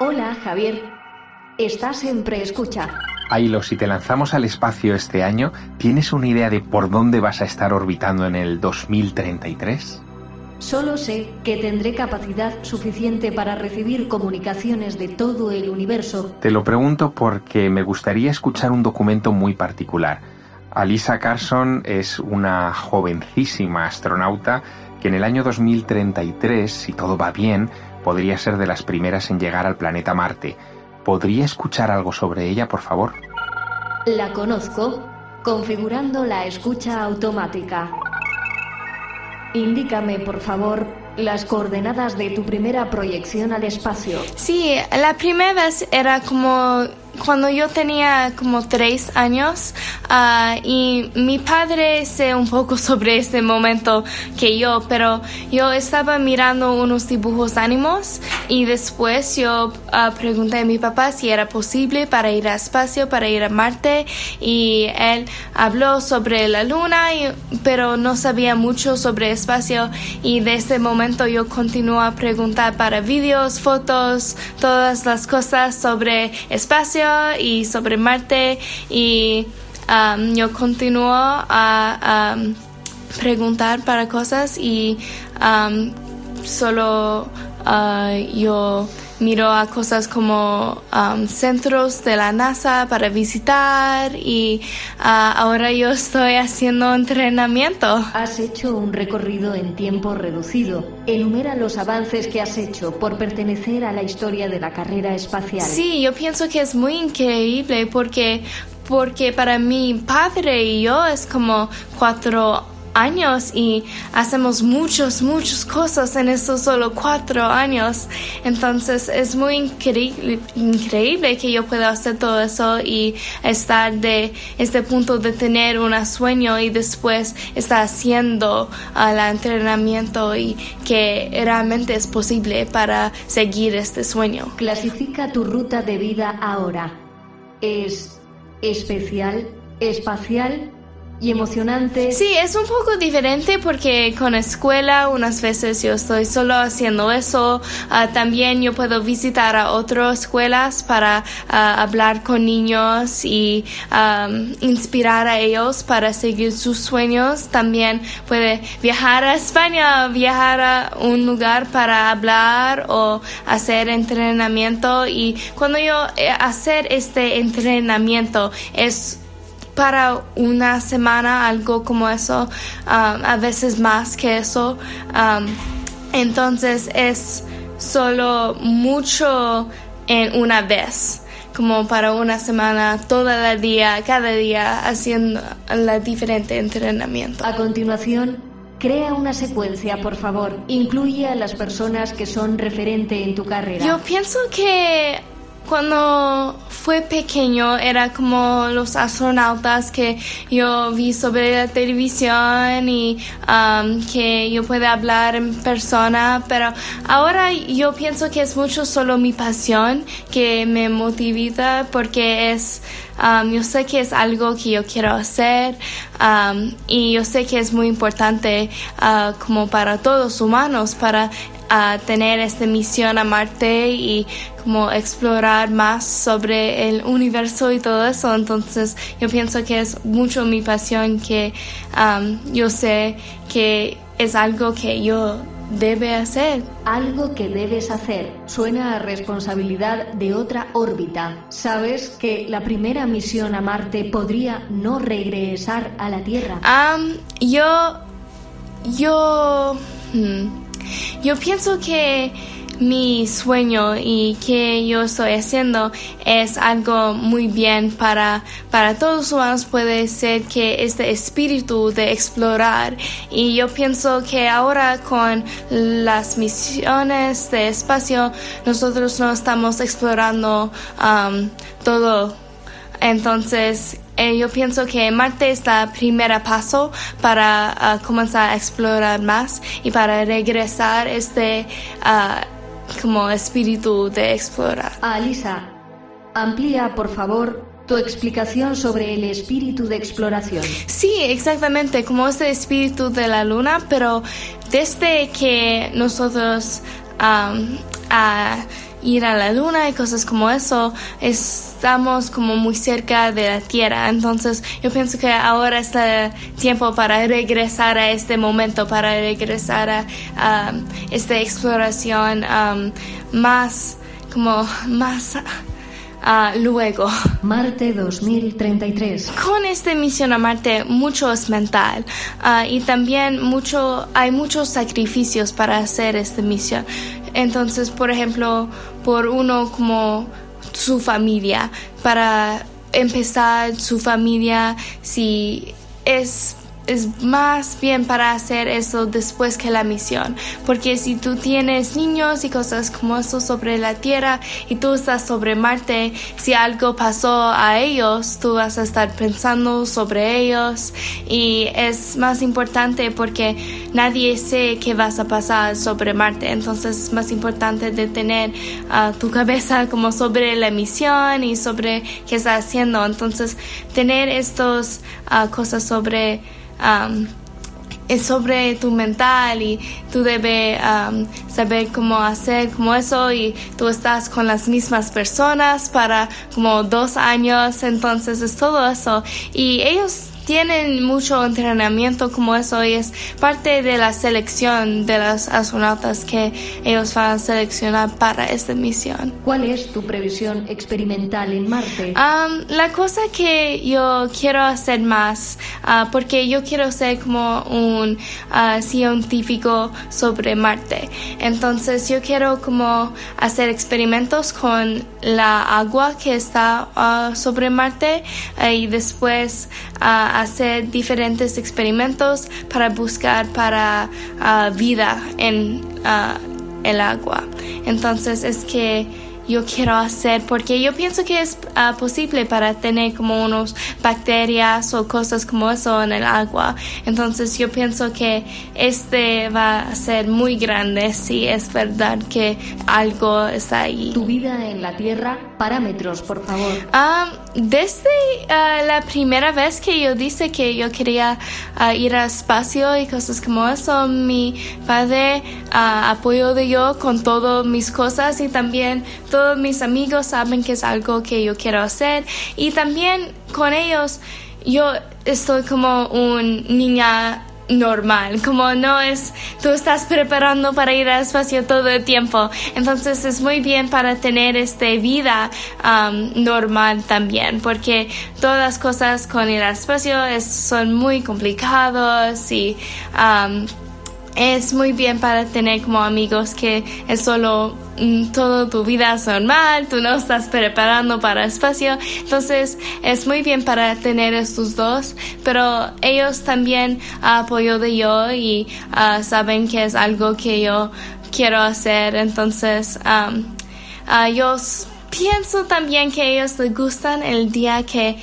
Hola, Javier. Estás en preescucha. Ailo, si te lanzamos al espacio este año, ¿tienes una idea de por dónde vas a estar orbitando en el 2033? Solo sé que tendré capacidad suficiente para recibir comunicaciones de todo el universo. Te lo pregunto porque me gustaría escuchar un documento muy particular. Alisa Carson es una jovencísima astronauta que en el año 2033, si todo va bien, podría ser de las primeras en llegar al planeta Marte. ¿Podría escuchar algo sobre ella, por favor? La conozco, configurando la escucha automática. Indícame, por favor, las coordenadas de tu primera proyección al espacio. Sí, la primera vez era como cuando yo tenía como tres años ah, y mi padre sé un poco sobre este momento que yo, pero yo estaba mirando unos dibujos ánimos y después yo ah, pregunté a mi papá si era posible para ir al espacio, para ir a Marte y él habló sobre la luna, pero no sabía mucho sobre espacio y desde ese momento yo continué a preguntar para vídeos, fotos, todas las cosas sobre espacio y sobre Marte y um, yo continúo a, preguntar para cosas y um, solo uh, yo miro a cosas como um, centros de la NASA para visitar y uh, ahora yo estoy haciendo entrenamiento. Has hecho un recorrido en tiempo reducido. Enumera los avances que has hecho por pertenecer a la historia de la carrera espacial. Sí, yo pienso que es muy increíble porque porque para mi padre y yo es como cuatro años y hacemos muchas, muchas cosas en esos solo cuatro años. Entonces es muy increíble, increíble que yo pueda hacer todo eso y estar de este punto de tener un sueño y después estar haciendo el entrenamiento y que realmente es posible para seguir este sueño. Clasifica tu ruta de vida ahora. ¿Es especial, espacial y emocionante. Sí, es un poco diferente porque con escuela unas veces yo estoy solo haciendo eso. Ah, también yo puedo visitar a otras escuelas para ah, hablar con niños y inspirar a ellos para seguir sus sueños. También puede viajar a España, viajar a un lugar para hablar o hacer entrenamiento. Y cuando yo eh, hacer este entrenamiento es para una semana, algo como eso, um, a veces más que eso. Um, entonces es solo mucho en una vez, como para una semana, todo el día, cada día, haciendo la diferente entrenamiento. A continuación, crea una secuencia, por favor. Incluye a las personas que son referente en tu carrera. Yo pienso que cuando fue pequeño era como los astronautas que yo vi sobre la televisión y um, que yo puedo hablar en persona, pero ahora yo pienso que es mucho solo mi pasión que me motiva porque es, um, yo sé que es algo que yo quiero hacer um, y yo sé que es muy importante uh, como para todos humanos, para a tener esta misión a Marte y como explorar más sobre el universo y todo eso. Entonces yo pienso que es mucho mi pasión que um, yo sé que es algo que yo debe hacer. Algo que debes hacer. Suena a responsabilidad de otra órbita. ¿Sabes que la primera misión a Marte podría no regresar a la Tierra? Um, yo... Yo... Hmm, yo pienso que mi sueño y que yo estoy haciendo es algo muy bien para, para todos los humanos. Puede ser que este espíritu de explorar. Y yo pienso que ahora con las misiones de espacio nosotros no estamos explorando um, todo. Entonces eh, yo pienso que Marte es el primer paso para ah, comenzar a explorar más y para regresar este ah, como espíritu de explorar. Alisa, amplía por favor tu explicación sobre el espíritu de exploración. Sí, exactamente, como ese espíritu de la luna, pero desde que nosotros ir a la luna y cosas como eso, estamos como muy cerca de la Tierra. Entonces yo pienso que ahora es el tiempo para regresar a este momento, para regresar a, esta exploración um, más, como más Uh, luego. Marte 2033. Con esta misión a Marte mucho es mental uh, y también mucho, hay muchos sacrificios para hacer esta misión. Entonces, por ejemplo, por uno como su familia, para empezar su familia, si es es más bien para hacer eso después que la misión. Porque si tú tienes niños y cosas como eso sobre la Tierra y tú estás sobre Marte, si algo pasó a ellos, tú vas a estar pensando sobre ellos y es más importante porque nadie sé qué vas a pasar sobre Marte. Entonces es más importante de tener uh, tu cabeza como sobre la misión y sobre qué está haciendo. Entonces tener estas uh, cosas sobre es sobre tu mental y tú debes saber cómo hacer como eso y tú estás con las mismas personas para como dos años, entonces es todo eso. Y ellos tienen mucho entrenamiento como eso y es parte de la selección de los astronautas que ellos van a seleccionar para esta misión. ¿Cuál es tu previsión experimental en Marte? la cosa que yo quiero hacer más, ah, porque yo quiero ser como un uh, científico sobre Marte. Entonces yo quiero como hacer experimentos con la agua que está ah, sobre Marte eh, y después hacer diferentes experimentos para buscar para vida en el agua. Entonces es que yo quiero hacer porque yo pienso que es ah, posible para tener como unos bacterias o cosas como eso en el agua. Entonces yo pienso que este va a ser muy grande si es verdad que algo está ahí. Tu vida en la Tierra, parámetros, por favor. Ah, desde ah, la primera vez que yo dije que yo quería ir al espacio y cosas como eso, mi padre apoyó de yo con todas mis cosas y también todos mis amigos saben que es algo que yo quiero hacer. Y también con ellos yo estoy como un niña normal, como no es, tú estás preparando para ir al espacio todo el tiempo, entonces es muy bien para tener esta vida normal también, porque todas las cosas con ir al espacio son muy complicados y um, es muy bien para tener como amigos que es solo mm, todo tu vida normal, tú no estás preparando para espacio, entonces es muy bien para tener estos dos, pero ellos también apoyo de yo y ah, saben que es algo que yo quiero hacer, entonces uh, yo pienso también que ellos les gustan el día que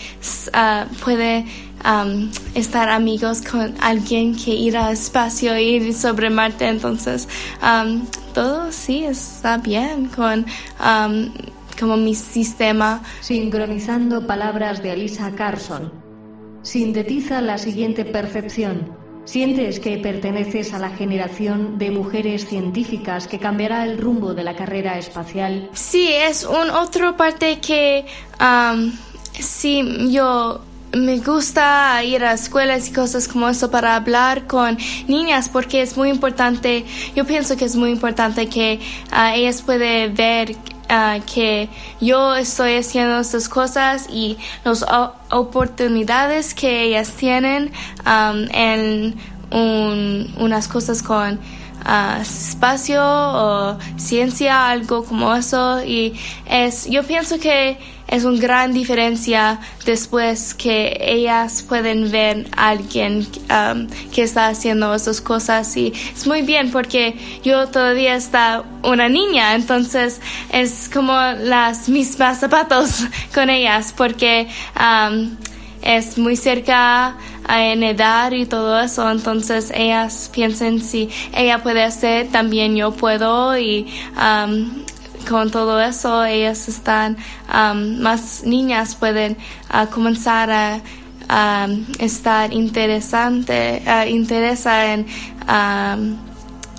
uh, puede um, estar amigos con alguien que ir al espacio, ir sobre Marte, entonces um, todo sí está bien con um, como mi sistema. Sincronizando palabras de Alisa Carson. Sintetiza la siguiente percepción. ¿Sientes que perteneces a la generación de mujeres científicas que cambiará el rumbo de la carrera espacial? Sí, es un otro parte que um, sí yo me gusta ir a escuelas y cosas como eso para hablar con niñas porque es muy importante, yo pienso que es muy importante que ah, ellas puedan ver ah, que yo estoy haciendo estas cosas y las oportunidades que ellas tienen en unas cosas con uh, espacio o ciencia, algo como eso. Y es, yo pienso que es una gran diferencia después que ellas pueden ver a alguien um, que está haciendo esas cosas. Y es muy bien porque yo todavía está una niña entonces es como las mismas zapatos con ellas porque um, es muy cerca en edad y todo eso, entonces ellas piensan si ella puede hacer, también yo puedo y um, con todo eso ellas están um, más niñas pueden uh, comenzar a um, estar interesante uh, interesa en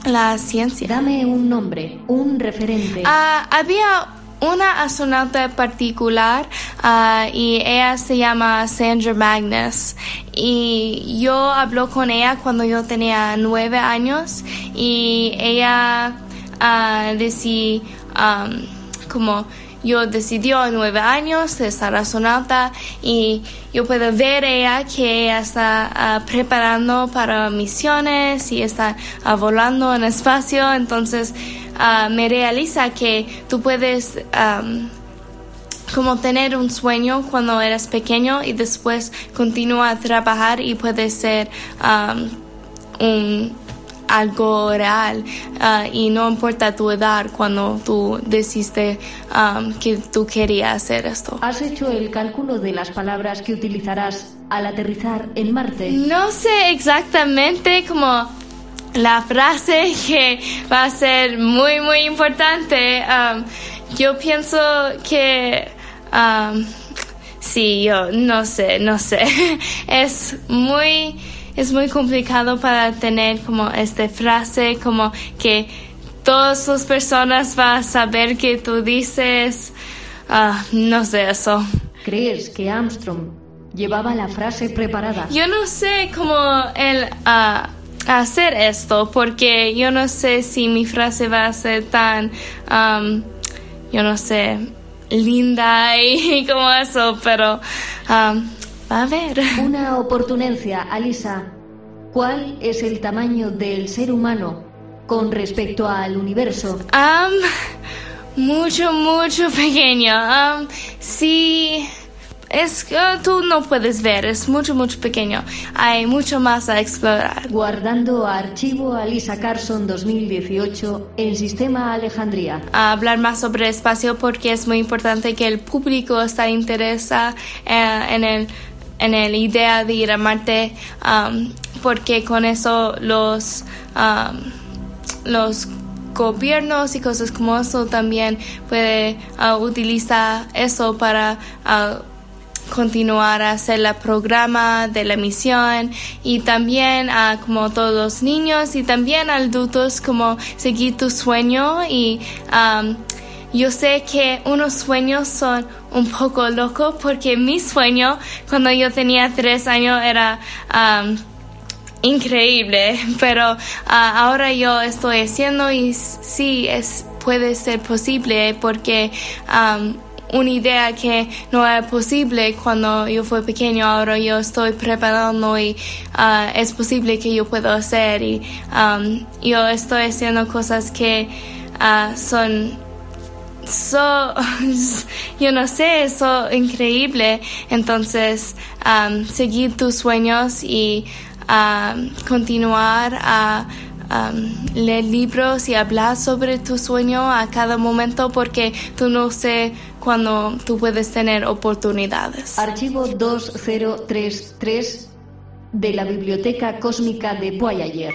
la ciencia. Dame un nombre, un referente. Ah, había una astronauta particular y ella se llama Sandra Magnus y yo hablo con ella cuando yo tenía nueve años y ella uh, decía como yo decidió a nueve años estar astronauta y yo puedo ver ella que ella está ah, preparando para misiones y está ah, volando en espacio. Entonces ah, me realiza que tú puedes como tener un sueño cuando eres pequeño y después continúa a trabajar y puedes ser un algo real uh, y no importa tu edad cuando tú decidiste um, que tú querías hacer esto. ¿Has hecho el cálculo de las palabras que utilizarás al aterrizar en Marte? No sé exactamente como la frase que va a ser muy muy importante. Um, yo pienso que um, sí, yo no sé, no sé. es muy es muy complicado para tener como esta frase, como que todas las personas van a saber que tú dices, ah, no sé eso. ¿Crees que Armstrong llevaba la frase preparada? Yo no sé cómo él uh, hacer esto, porque yo no sé si mi frase va a ser tan, um, yo no sé, linda y, como eso, pero um, a ver. Una oportunencia, Alisa. ¿Cuál es el tamaño del ser humano con respecto al universo? Um, mucho, mucho pequeño. Um, sí. Es que tú no puedes ver, es mucho, mucho pequeño. Hay mucho más a explorar. Guardando archivo Alisa Carson 2018 en Sistema Alejandría. A hablar más sobre espacio porque es muy importante que el público está interesado eh, en el en la idea de ir a Marte um, porque con eso los, um, los gobiernos y cosas como eso también puede uh, utilizar eso para uh, continuar a hacer el programa de la misión y también a como todos los niños y también adultos como seguir tu sueño y um, yo sé que unos sueños son un poco locos porque mi sueño cuando yo tenía tres años era um, increíble, pero uh, ahora yo estoy haciendo y sí es puede ser posible porque um, una idea que no era posible cuando yo fui pequeño, ahora yo estoy preparando y uh, es posible que yo puedo hacer y um, yo estoy haciendo cosas que uh, son so, yo no sé, eso increíble. Entonces, um, seguir tus sueños y um, continuar a um, leer libros y hablar sobre tu sueño a cada momento porque tú no sé cuándo tú puedes tener oportunidades. Archivo 2033 de la Biblioteca Cósmica de Voyager.